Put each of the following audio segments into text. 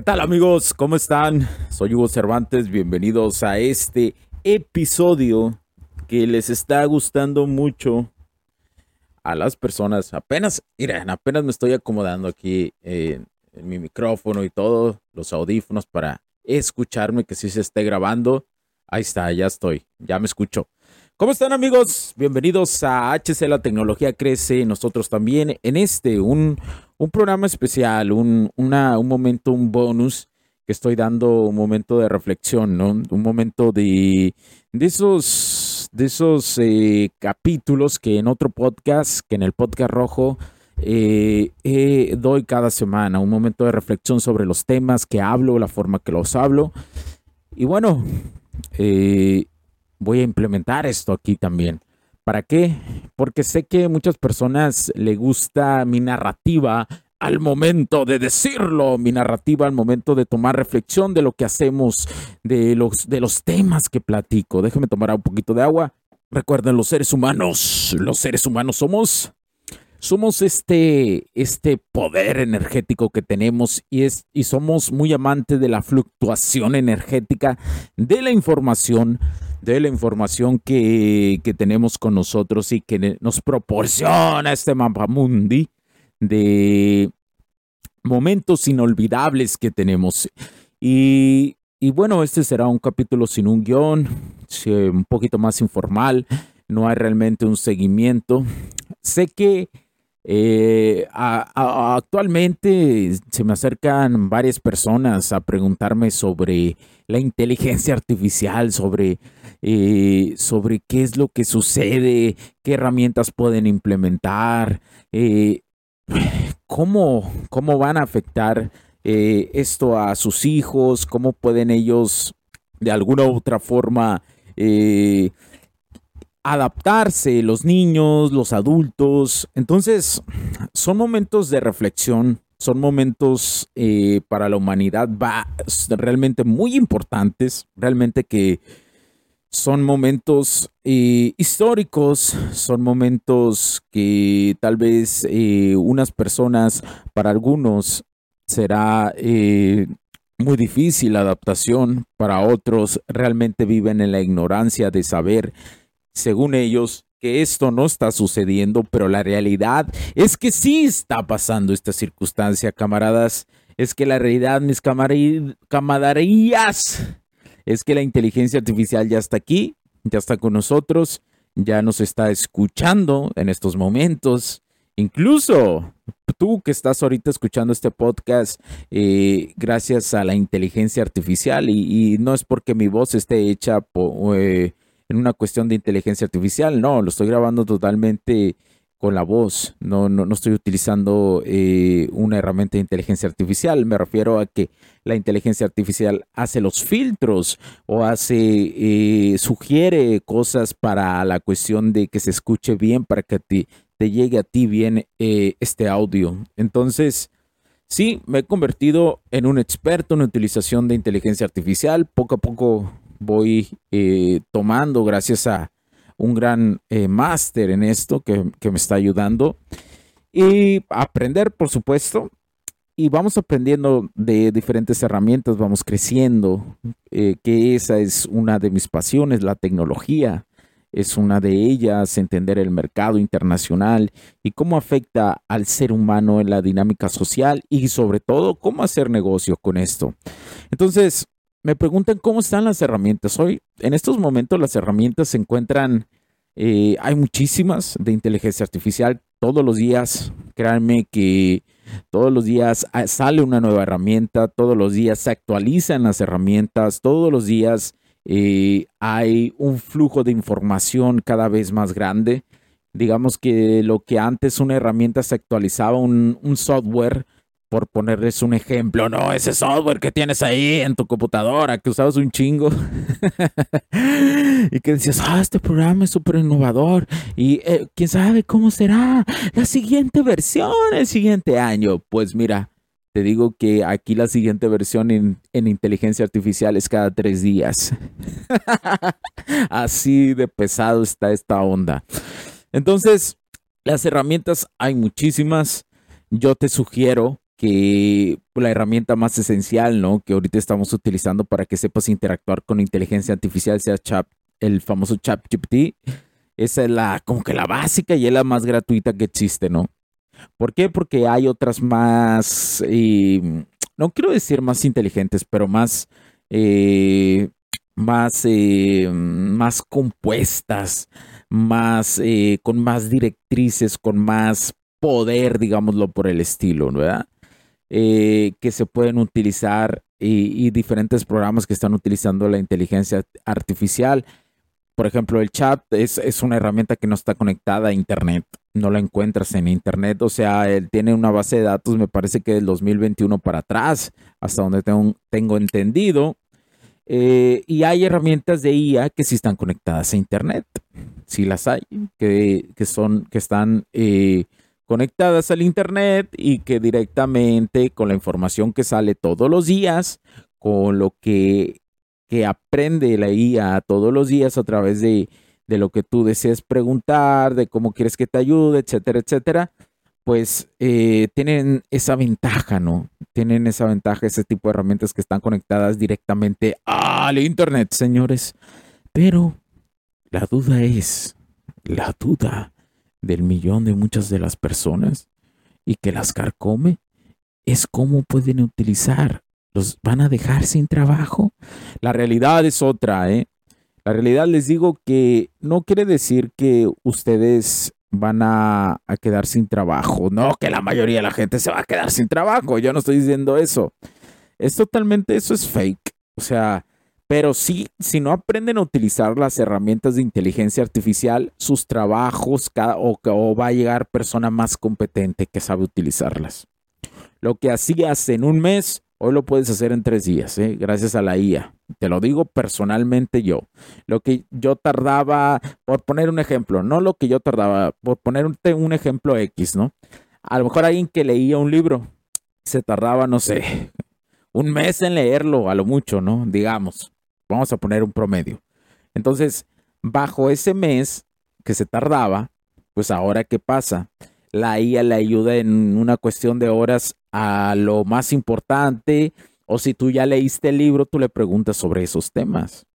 ¿Qué tal amigos? ¿Cómo están? Soy Hugo Cervantes, bienvenidos a este episodio que les está gustando mucho a las personas. Apenas, miren, apenas me estoy acomodando aquí en mi micrófono y todo, los audífonos para escucharme, que si se esté grabando. Ahí está, ya estoy, ya me escucho. ¿Cómo están amigos? Bienvenidos a HC La Tecnología Crece, nosotros también en este, un, un programa especial, un, una, un momento, un bonus que estoy dando, un momento de reflexión, ¿no? Un momento de, de esos, de esos eh, capítulos que en otro podcast, que en el podcast rojo, eh, eh, doy cada semana, un momento de reflexión sobre los temas que hablo, la forma que los hablo. Y bueno, eh, voy a implementar esto aquí también. ¿Para qué? Porque sé que a muchas personas le gusta mi narrativa al momento de decirlo, mi narrativa al momento de tomar reflexión de lo que hacemos, de los, de los temas que platico. Déjeme tomar un poquito de agua. Recuerden, los seres humanos, los seres humanos somos, somos este, este poder energético que tenemos y, es, y somos muy amantes de la fluctuación energética de la información de la información que, que, tenemos con nosotros y que nos proporciona este mapamundi de momentos inolvidables que tenemos. Y, y, bueno, este será un capítulo sin un guion, un poquito más informal, no hay realmente un seguimiento. Sé que eh, actualmente se me acercan varias personas a preguntarme sobre la inteligencia artificial, sobre eh, sobre qué es lo que sucede, qué herramientas pueden implementar, eh, cómo, cómo van a afectar esto a sus hijos, cómo pueden ellos de alguna u otra forma adaptarse, los niños, los adultos. Entonces, son momentos de reflexión, son momentos eh, para la humanidad va, realmente muy importantes, realmente que son momentos eh, históricos, son momentos que tal vez eh, unas personas, para algunos, será muy difícil la adaptación, para otros realmente viven en la ignorancia de saber, según ellos, que esto no está sucediendo, pero la realidad es que sí está pasando esta circunstancia, camaradas. Es que la realidad, mis camaradas, es que la inteligencia artificial ya está aquí, ya está con nosotros, ya nos está escuchando en estos momentos. Incluso tú que estás ahorita escuchando este podcast eh, gracias a la inteligencia artificial y, no es porque mi voz esté hecha po, eh, en una cuestión de inteligencia artificial, no, lo estoy grabando totalmente con la voz, no, no, no estoy utilizando eh, una herramienta de inteligencia artificial, me refiero a que la inteligencia artificial hace los filtros o hace, eh, sugiere cosas para la cuestión de que se escuche bien, para que te, llegue a ti bien eh, este audio. Entonces, sí, me he convertido en un experto en utilización de inteligencia artificial, poco a poco voy eh, tomando gracias a un gran eh, máster en esto que, me está ayudando. Y aprender, por supuesto. Y vamos aprendiendo de diferentes herramientas, vamos creciendo, eh, que esa es una de mis pasiones, la tecnología. Es una de ellas, entender el mercado internacional y cómo afecta al ser humano en la dinámica social y sobre todo cómo hacer negocio con esto. Entonces, me preguntan cómo están las herramientas. Hoy, en estos momentos, las herramientas se encuentran, eh, hay muchísimas de inteligencia artificial todos los días. Créanme que Todos los días ah, sale una nueva herramienta, todos los días se actualizan las herramientas, todos los días eh, hay un flujo de información cada vez más grande. Digamos que lo que antes una herramienta se actualizaba, un, un software, por ponerles un ejemplo, no, ese software que tienes ahí en tu computadora, que usabas un chingo, y que decías, ah, este programa es súper innovador, y eh, quién sabe cómo será la siguiente versión el siguiente año. Pues mira, te digo que aquí la siguiente versión en, en inteligencia artificial es cada tres días. Así de pesado está esta onda. Entonces, las herramientas hay muchísimas. Yo te sugiero que la herramienta más esencial, ¿no? Que ahorita estamos utilizando para que sepas interactuar con inteligencia artificial sea chat, el famoso ChatGPT. Esa es la, como que la básica y es la más gratuita que existe, ¿no? ¿Por qué? Porque hay otras más, eh, no quiero decir más inteligentes, pero más, eh, más, eh, más compuestas, más, con más directrices, con más poder, digámoslo por el estilo, ¿verdad? Eh, que se pueden utilizar y, diferentes programas que están utilizando la inteligencia artificial. Por ejemplo, el chat es, una herramienta que no está conectada a Internet, no la encuentras en Internet, o sea, él tiene una base de datos, me parece que del 2021 para atrás, hasta donde tengo, entendido. Eh, y hay herramientas de IA que sí están conectadas a Internet, sí las hay, que, son, que están eh, conectadas al Internet y que directamente con la información que sale todos los días, con lo que, que aprende la IA todos los días a través de, de lo que tú deseas preguntar, de cómo quieres que te ayude, etcétera, etcétera, pues eh, tienen esa ventaja, ¿no? Tienen esa ventaja, ese tipo de herramientas que están conectadas directamente al Internet, señores. Pero la duda es, la duda del millón de muchas de las personas y que las carcome es cómo pueden utilizar. ¿Los van a dejar sin trabajo? La realidad es otra, ¿eh? La realidad les digo que no quiere decir que ustedes van a, a, quedar sin trabajo. No, que la mayoría de la gente se va a quedar sin trabajo. Yo no estoy diciendo eso. Es totalmente, eso es fake. O sea, pero sí, si no aprenden a utilizar las herramientas de inteligencia artificial, sus trabajos o, va a llegar persona más competente que sabe utilizarlas. Lo que hacías en un mes, hoy lo puedes hacer en tres días, ¿eh? gracias a la IA. Te lo digo personalmente yo. Lo que yo tardaba, por poner un ejemplo, no lo que yo tardaba, por poner un, un ejemplo X, ¿no? A lo mejor alguien que leía un libro se tardaba, no sé, un mes en leerlo, a lo mucho, ¿no? Digamos. Vamos a poner un promedio. Entonces, bajo ese mes que se tardaba, pues ahora qué pasa? La IA le ayuda en una cuestión de horas a lo más importante, o si tú ya leíste el libro, tú le preguntas sobre esos temas.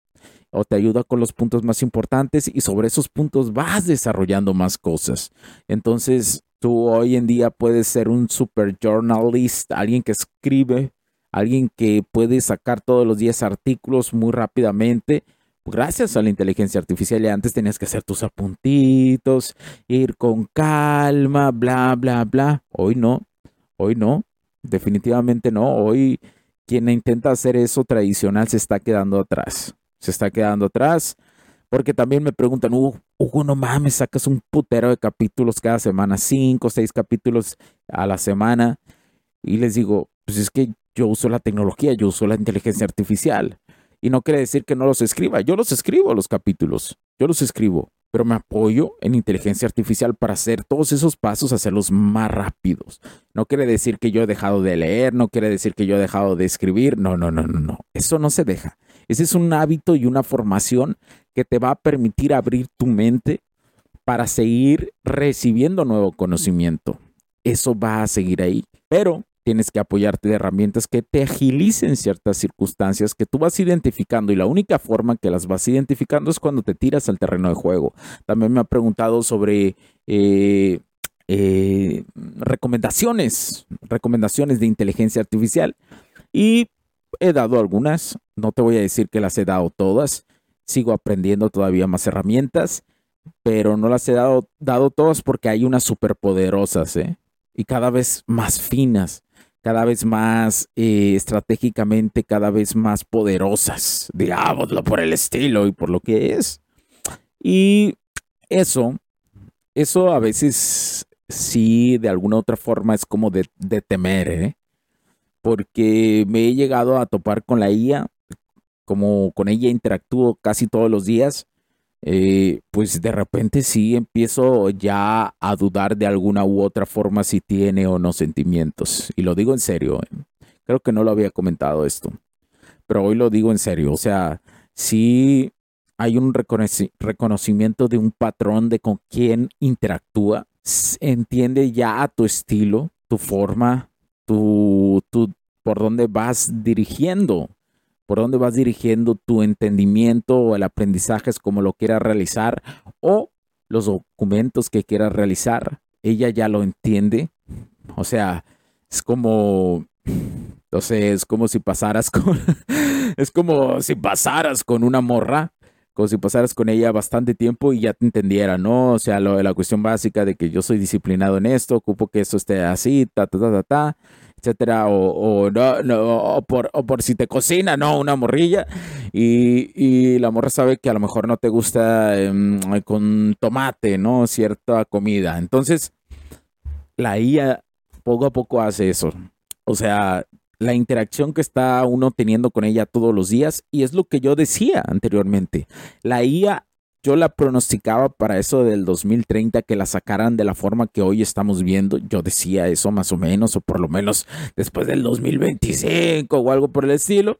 O te ayuda con los puntos más importantes y sobre esos puntos vas desarrollando más cosas. Entonces, tú hoy en día puedes ser un super journalist, alguien que escribe alguien que puede sacar todos los días artículos muy rápidamente. Gracias a la inteligencia artificial, y antes tenías que hacer tus apuntitos, ir con calma, bla, bla, bla. Hoy no, hoy no, definitivamente no. Hoy quien intenta hacer eso tradicional se está quedando atrás. Se está quedando atrás. Porque también me preguntan, Hugo, no mames, sacas un putero de capítulos cada semana, cinco, seis capítulos a la semana. Y les digo, pues es que yo uso la tecnología, yo uso la inteligencia artificial. Y no quiere decir que no los escriba. Yo los escribo los capítulos. Yo los escribo. Pero me apoyo en inteligencia artificial para hacer todos esos pasos, hacerlos más rápidos. No quiere decir que yo he dejado de leer, no quiere decir que yo he dejado de escribir. No, no, no, no, no. Eso no se deja. Ese es un hábito y una formación que te va a permitir abrir tu mente para seguir recibiendo nuevo conocimiento. Eso va a seguir ahí. Pero tienes que apoyarte de herramientas que te agilicen ciertas circunstancias que tú vas identificando y la única forma que las vas identificando es cuando te tiras al terreno de juego. También me ha preguntado sobre eh, eh, recomendaciones, recomendaciones de inteligencia artificial y he dado algunas, no te voy a decir que las he dado todas, sigo aprendiendo todavía más herramientas, pero no las he dado, dado todas porque hay unas superpoderosas, ¿eh? y cada vez más finas, cada vez más eh, estratégicamente, cada vez más poderosas, digámoslo por el estilo y por lo que es. Y eso, eso a veces sí, de alguna otra forma es como de, de temer, ¿eh? porque me he llegado a topar con la IA, como con ella interactúo casi todos los días eh, pues de repente sí empiezo ya a dudar de alguna u otra forma si tiene o no sentimientos. Y lo digo en serio, eh. creo que no lo había comentado esto, pero hoy lo digo en serio. O sea, sí hay un reconocimiento de un patrón de con quién interactúa, entiende ya tu estilo, tu forma, tu, tu, por dónde vas dirigiendo por dónde vas dirigiendo tu entendimiento o el aprendizaje es como lo quieras realizar o los documentos que quieras realizar, ella ya lo entiende. O sea, es como, entonces es como si pasaras con, es como si pasaras con una morra, como si pasaras con ella bastante tiempo y ya te entendiera, ¿no? O sea, lo, la cuestión básica de que yo soy disciplinado en esto, ocupo que esto esté así, ta, ta, ta, ta, ta etcétera, o, no, no, por, o por si te cocina, ¿no? Una morrilla, y, la morra sabe que a lo mejor no te gusta em, con tomate, ¿no? Cierta comida. Entonces, la IA poco a poco hace eso. O sea, la interacción que está uno teniendo con ella todos los días, y es lo que yo decía anteriormente. La IA yo la pronosticaba para eso del 2030 que la sacaran de la forma que hoy estamos viendo. Yo decía eso más o menos, o por lo menos después del 2025 o algo por el estilo.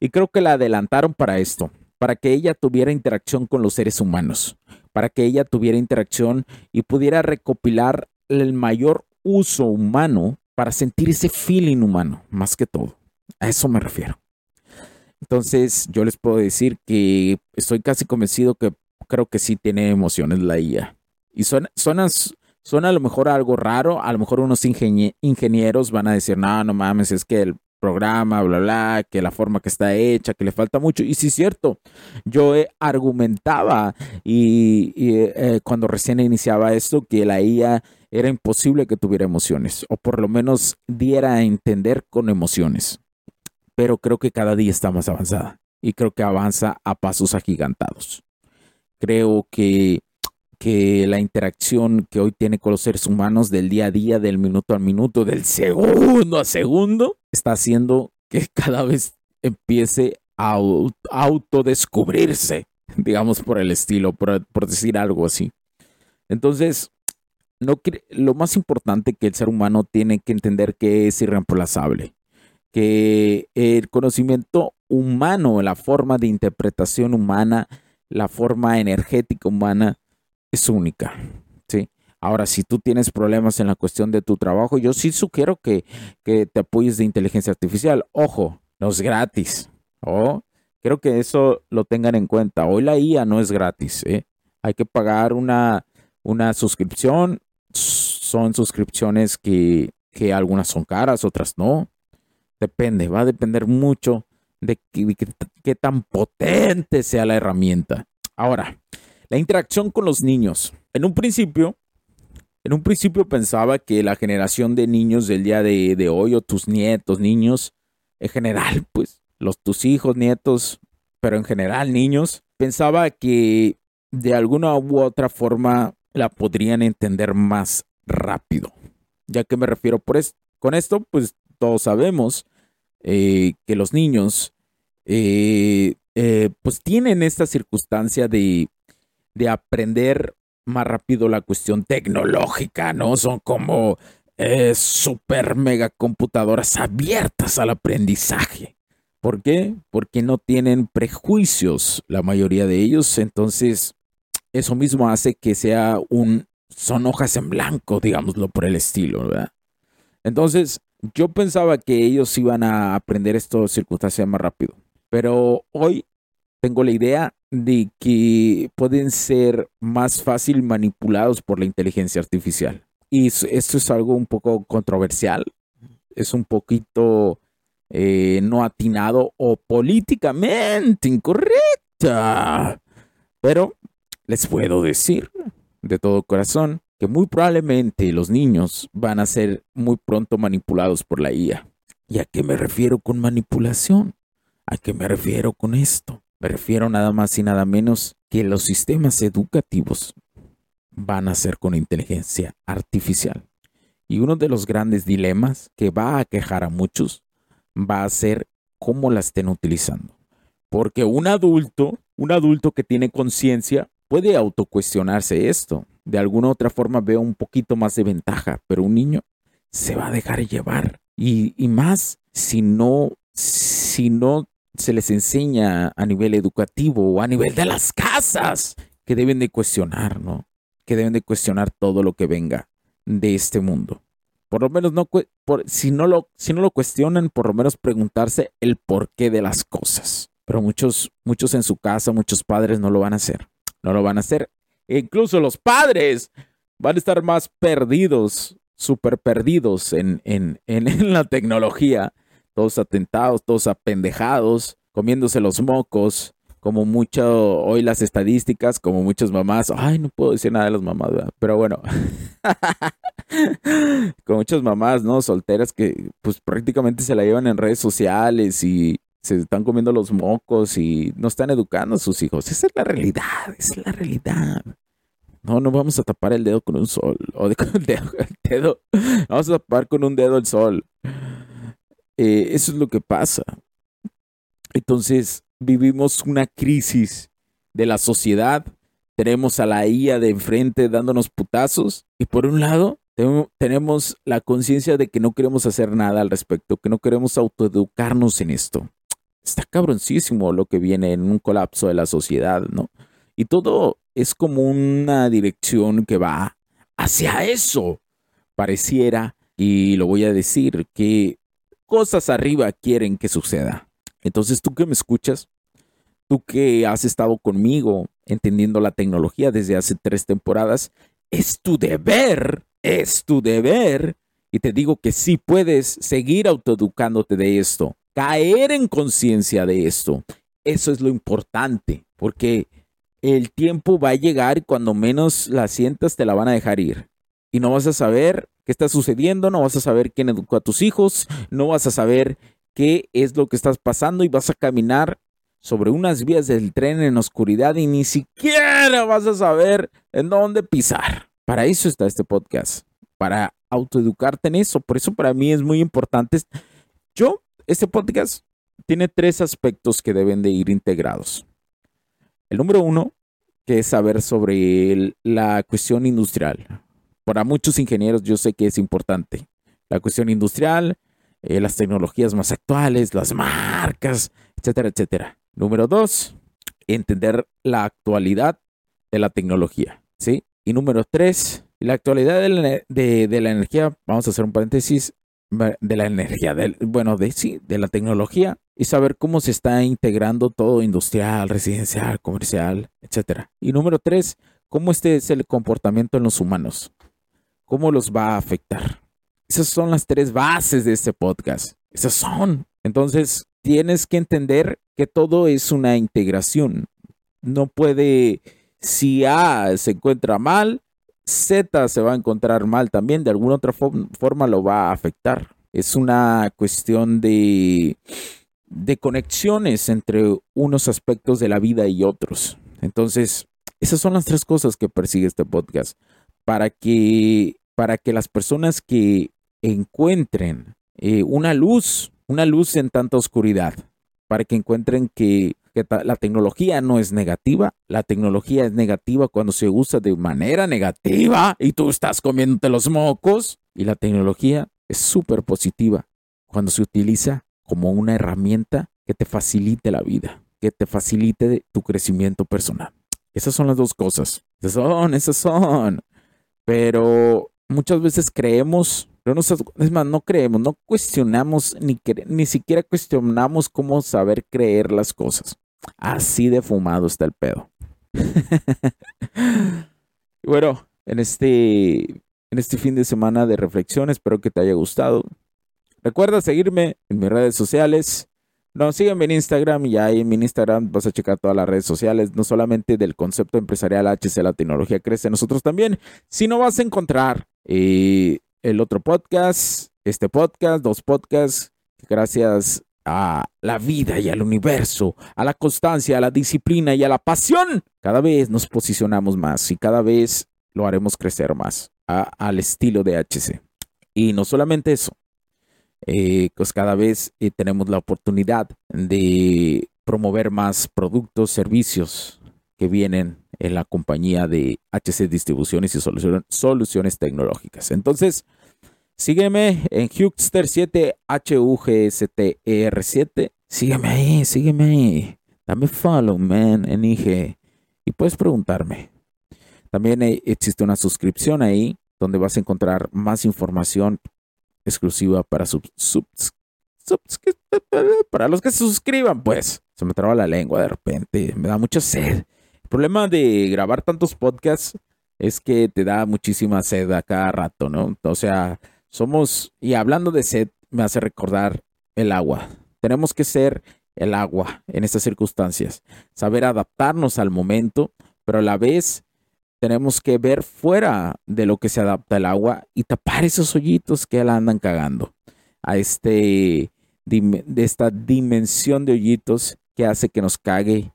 Y creo que la adelantaron para esto, para que ella tuviera interacción con los seres humanos, para que ella tuviera interacción y pudiera recopilar el mayor uso humano para sentir ese feeling humano, más que todo. A eso me refiero. Entonces, yo les puedo decir que estoy casi convencido que creo que sí tiene emociones la IA. Y suena, suena, a lo mejor algo raro, a lo mejor unos ingenieros van a decir, no, no mames, es que el programa, bla, bla, que la forma que está hecha, que le falta mucho. Y sí es cierto, yo argumentaba y, eh, cuando recién iniciaba esto que la IA era imposible que tuviera emociones, o por lo menos diera a entender con emociones. Pero creo que cada día está más avanzada y creo que avanza a pasos agigantados. Creo que, que la interacción que hoy tiene con los seres humanos del día a día, del minuto a minuto, del segundo a segundo, está haciendo que cada vez empiece a autodescubrirse, digamos por el estilo, por, por decir algo así. Entonces, no, lo más importante que el ser humano tiene que entender que es irreemplazable, que el conocimiento humano, la forma de interpretación humana la forma energética humana es única. ¿sí? Ahora, si tú tienes problemas en la cuestión de tu trabajo, yo sí sugiero que, te apoyes de inteligencia artificial. Ojo, no es gratis. Oh, creo que eso lo tengan en cuenta. Hoy la IA no es gratis. ¿eh? Hay que pagar una, una suscripción. Son suscripciones que, que algunas son caras, otras no. Depende, va a depender mucho de qué, tan potente sea la herramienta. Ahora, la interacción con los niños. En un principio, en un principio pensaba que la generación de niños del día de, hoy, o tus nietos, niños, en general, pues, los tus hijos, nietos, pero en general niños, pensaba que de alguna u otra forma la podrían entender más rápido. Ya que me refiero por con esto, pues todos sabemos eh, que los niños eh, eh, pues tienen esta circunstancia de, de, aprender más rápido la cuestión tecnológica, ¿no? Son como super mega computadoras abiertas al aprendizaje. ¿Por qué? Porque no tienen prejuicios la mayoría de ellos, entonces eso mismo hace que sea un, son hojas en blanco, digámoslo por el estilo, ¿verdad? Entonces, yo pensaba que ellos iban a aprender esto circunstancias más rápido, pero hoy tengo la idea de que pueden ser más fácil manipulados por la inteligencia artificial. Y esto es algo un poco controversial, es un poquito eh, no atinado o políticamente incorrecta. Pero les puedo decir de todo corazón que muy probablemente los niños van a ser muy pronto manipulados por la IA. ¿Y a qué me refiero con manipulación? ¿A qué me refiero con esto? Me refiero nada más y nada menos que los sistemas educativos van a ser con inteligencia artificial. Y uno de los grandes dilemas que va a quejar a muchos va a ser cómo la estén utilizando. Porque un adulto, un adulto que tiene conciencia, puede autocuestionarse esto. De alguna otra forma veo un poquito más de ventaja, pero un niño se va a dejar llevar. Y, más si no, si no se les enseña a nivel educativo o a nivel de las casas que deben de cuestionar, ¿no? Que deben de cuestionar todo lo que venga de este mundo. Por lo menos no, si, no lo, si no lo cuestionan, por lo menos preguntarse el porqué de las cosas. Pero muchos, muchos en su casa, muchos padres no lo van a hacer. No lo van a hacer. E incluso los padres van a estar más perdidos, súper perdidos en, en, en la tecnología todos atentados, todos apendejados, comiéndose los mocos, como mucho, hoy las estadísticas, como muchas mamás, ay, no puedo decir nada de las mamás, ¿verdad? pero bueno, con muchas mamás, ¿no? Solteras que pues prácticamente se la llevan en redes sociales y se están comiendo los mocos y no están educando a sus hijos. Esa es la realidad, esa es la realidad. No, no vamos a tapar el dedo con un sol, o de, con el dedo, el dedo, vamos a tapar con un dedo el sol. Eh, eso es lo que pasa. Entonces, vivimos una crisis de la sociedad. Tenemos a la IA de enfrente dándonos putazos. Y por un lado, tenemos la conciencia de que no queremos hacer nada al respecto, que no queremos autoeducarnos en esto. Está cabroncísimo lo que viene en un colapso de la sociedad, ¿no? Y todo es como una dirección que va hacia eso. Pareciera, y lo voy a decir, que cosas arriba quieren que suceda. Entonces tú que me escuchas, tú que has estado conmigo entendiendo la tecnología desde hace tres temporadas, es tu deber, es tu deber, y te digo que sí puedes seguir autoeducándote de esto, caer en conciencia de esto. Eso es lo importante, porque el tiempo va a llegar y cuando menos la sientas te la van a dejar ir. Y no vas a saber qué está sucediendo, no vas a saber quién educó a tus hijos, no vas a saber qué es lo que estás pasando y vas a caminar sobre unas vías del tren en oscuridad y ni siquiera vas a saber en dónde pisar. Para eso está este podcast, para autoeducarte en eso. Por eso para mí es muy importante. Yo, este podcast tiene tres aspectos que deben de ir integrados. El número uno, que es saber sobre la cuestión industrial para muchos ingenieros yo sé que es importante. La cuestión industrial, eh, las tecnologías más actuales, las marcas, etcétera, etcétera. Número dos, entender la actualidad de la tecnología, ¿sí? Y número tres, la actualidad de la, energía, vamos a hacer un paréntesis, de la energía, bueno, de sí, de la tecnología y saber cómo se está integrando todo industrial, residencial, comercial, etcétera. Y número tres, cómo este es el comportamiento en los humanos cómo los va a afectar. Esas son las tres bases de este podcast. Esas son. Entonces, tienes que entender que todo es una integración. No puede, si A se encuentra mal, Z se va a encontrar mal también. De alguna otra forma lo va a afectar. Es una cuestión de, de conexiones entre unos aspectos de la vida y otros. Entonces, esas son las tres cosas que persigue este podcast. Para que para que las personas que encuentren eh, una luz, una luz en tanta oscuridad, para que encuentren que, la tecnología no es negativa, la tecnología es negativa cuando se usa de manera negativa y tú estás comiéndote los mocos, y la tecnología es súper positiva cuando se utiliza como una herramienta que te facilite la vida, que te facilite tu crecimiento personal. Esas son las dos cosas. Esas son, esas son. Pero muchas veces creemos, pero no, es más, no creemos, no cuestionamos, ni, ni siquiera cuestionamos cómo saber creer las cosas. Así de fumado está el pedo. bueno, en este, en este fin de semana de reflexión, espero que te haya gustado. Recuerda seguirme en mis redes sociales, No, sígueme en Instagram y ahí en mi Instagram vas a checar todas las redes sociales, no solamente del concepto empresarial HC, la tecnología crece, nosotros también, sino vas a encontrar eh, el otro podcast, este podcast, dos podcasts, gracias a la vida y al universo, a la constancia, a la disciplina y a la pasión, cada vez nos posicionamos más y cada vez lo haremos crecer más al estilo de HC. Y no solamente eso, eh, pues cada vez eh, tenemos la oportunidad de promover más productos, servicios que vienen en la compañía de HC Distribuciones y Soluciones, Tecnológicas. Entonces, sígueme en Hugster7, H-U-G-S-T-E-R-7. Sígueme ahí, sígueme ahí. Dame follow, man, en IG. Y puedes preguntarme. También eh, existe una suscripción ahí donde vas a encontrar más información exclusiva para sub, para los que se suscriban, pues. Se me traba la lengua de repente, me da mucha sed. El problema de grabar tantos podcasts es que te da muchísima sed a cada rato, ¿no? O sea, somos, y hablando de sed, me hace recordar el agua. Tenemos que ser el agua en estas circunstancias, saber adaptarnos al momento, pero a la vez tenemos que ver fuera de lo que se adapta el agua y tapar esos hoyitos que la andan cagando. A este, de esta dimensión de hoyitos que hace que nos cague,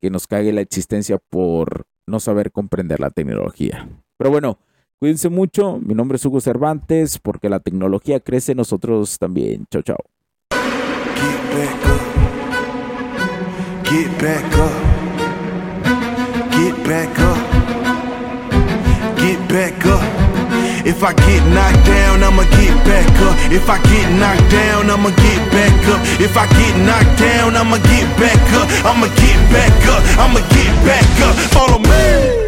que nos cague la existencia por no saber comprender la tecnología. Pero bueno, cuídense mucho. Mi nombre es Hugo Cervantes, porque la tecnología crece, nosotros también. Chao, chao. back up. If I get knocked down, I'ma get back up. If I get knocked down, I'ma get back up. If I get knocked down, I'ma get back up. I'ma get back up. I'ma get back up. Follow me.